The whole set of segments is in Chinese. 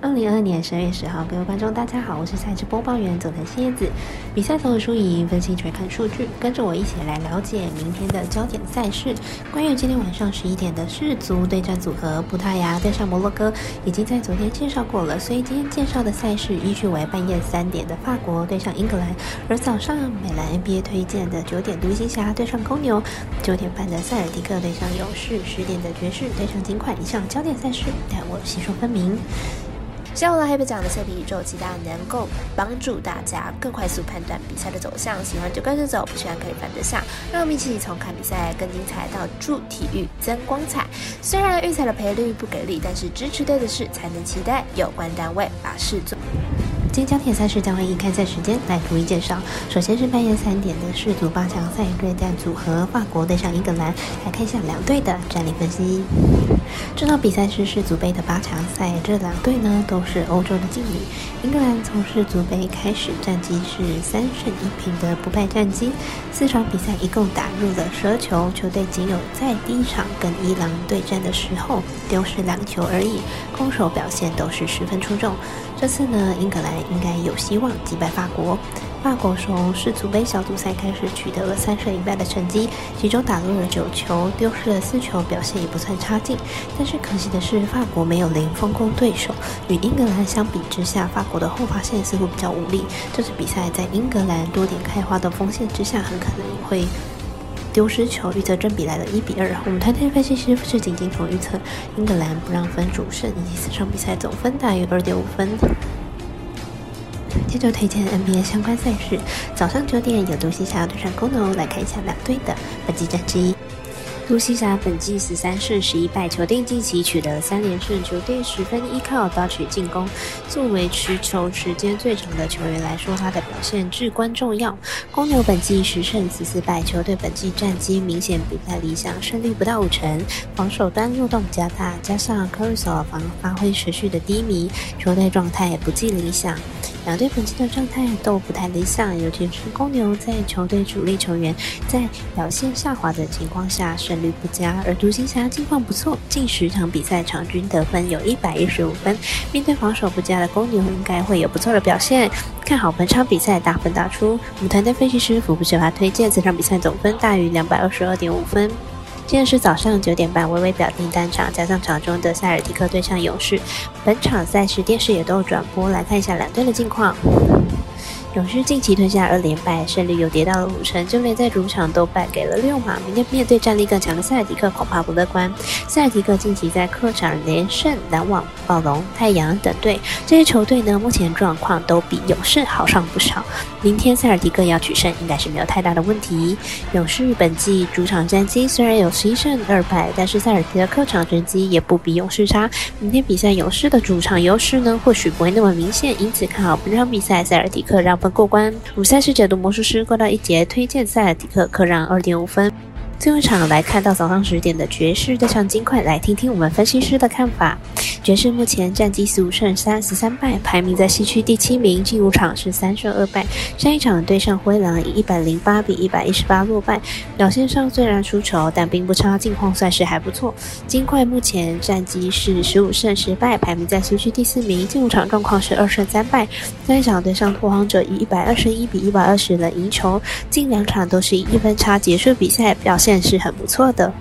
二零二二年十二月十号，各位观众，大家好，我是赛事播报员佐藤蝎子。比赛从输赢分析全看数据，跟着我一起来了解明天的焦点赛事。关于今天晚上十一点的世足对战组合，葡萄牙对上摩洛哥，已经在昨天介绍过了，所以今天介绍的赛事依序为半夜三点的法国对上英格兰，而早上美兰 NBA 推荐的九点独行侠对上公牛，九点半的塞尔迪克对上勇士，十点的爵士对上金块。以上焦点赛事，待我细说分明。希望来黑白奖的测评宇宙，期待能够帮助大家更快速判断比赛的走向。喜欢就跟着走，不喜欢可以反着下。让我们一起从看比赛更精彩到助体育增光彩。虽然预赛的赔率不给力，但是支持对的事才能期待有关单位把事做。今天焦点赛事将会以开赛时间来逐一介绍。首先是半夜三点的世足八强赛对战组合，法国对上英格兰。来看一下两队的战力分析。这场比赛是世足杯的八强赛，这两队呢都是欧洲的劲旅。英格兰从世足杯开始战绩是三胜一平的不败战绩，四场比赛一共打入了十二球，球队仅有在第一场跟伊朗对战的时候丢失两球而已，攻守表现都是十分出众。这次呢，英格兰应该有希望击败法国。法国从世足杯小组赛开始取得了三胜一败的成绩，其中打入了九球，丢失了四球，表现也不算差劲。但是可惜的是，法国没有零封攻对手。与英格兰相比之下，法国的后防线似乎比较无力。这次比赛在英格兰多点开花的锋线之下，很可能会丢失球。预测正比来了一比二。我们团队分析师是仅仅从预测英格兰不让分主胜以及四场比赛总分大于二点五分。接着推荐 NBA 相关赛事，早上九点有独行侠对上公牛，来看一下两队的本季战绩。独行侠本季十三胜十一败，球队近期取得三连胜，球队十分依靠抓取进攻。作为持球时间最长的球员来说，他的表现至关重要。公牛本季十胜十四败，球队本季战绩明显不太理想，胜率不到五成，防守端漏洞加大，加上科瑞索防发挥持续的低迷，球队状态也不尽理想。两队本季的状态都不太理想，尤其是公牛在球队主力球员在表现下滑的情况下，胜率不佳；而独行侠近况不错，近十场比赛场均得分有一百一十五分。面对防守不佳的公牛，应该会有不错的表现。看好本场比赛大分打出。我们团队分析师福布学华推荐这场比赛总分大于两百二十二点五分。今天是早上九点半，微微表定单场，加上场中的塞尔蒂克对上勇士，本场赛事电视也都有转播，来看一下两队的近况。勇士近期吞下二连败，胜率又跌到了五成，就连在主场都败给了六马。明天面对战力更强的塞尔迪克，恐怕不乐观。塞尔迪克近期在客场连胜篮网、暴龙、太阳等队，这些球队呢，目前状况都比勇士好上不少。明天塞尔迪克要取胜，应该是没有太大的问题。勇士本季主场战绩虽然有十一胜二败，但是塞尔迪克客场成绩也不比勇士差。明天比赛勇士的主场优势呢，或许不会那么明显，因此看好本场比赛塞尔迪克让。分过关，五赛事解读魔术师过到一节，推荐赛尔迪克客让二点五分。最后一场来看到早上十点的爵士对上金块，来听听我们分析师的看法。爵士目前战绩十五胜三十三败，排名在西区第七名。近五场是三胜二败，上一场对上灰狼以一百零八比一百一十八落败。表现上虽然输球，但并不差，近况算是还不错。金块目前战绩是十五胜十败，排名在西区第四名。近五场状况是二胜三败，上一场对上拓荒者以一百二十一比一百二十的赢球。近两场都是以一分差结束比赛，表。现是很不错的。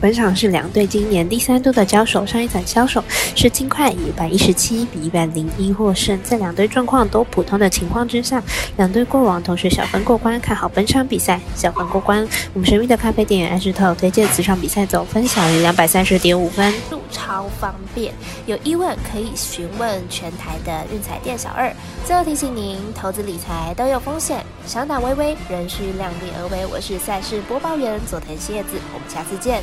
本场是两队今年第三度的交手，上一场交手是金块以一百一十七比一百零一获胜。在两队状况都普通的情况之下，两队过往同时小分过关，看好本场比赛小分过关。我们神秘的咖啡店安石头推荐此场比赛总分小于两百三十点五分。超方便，有疑问可以询问全台的运彩店小二。最后提醒您，投资理财都有风险，想打微微仍需量力而为。我是赛事播报员佐藤蝎子，我们下次见。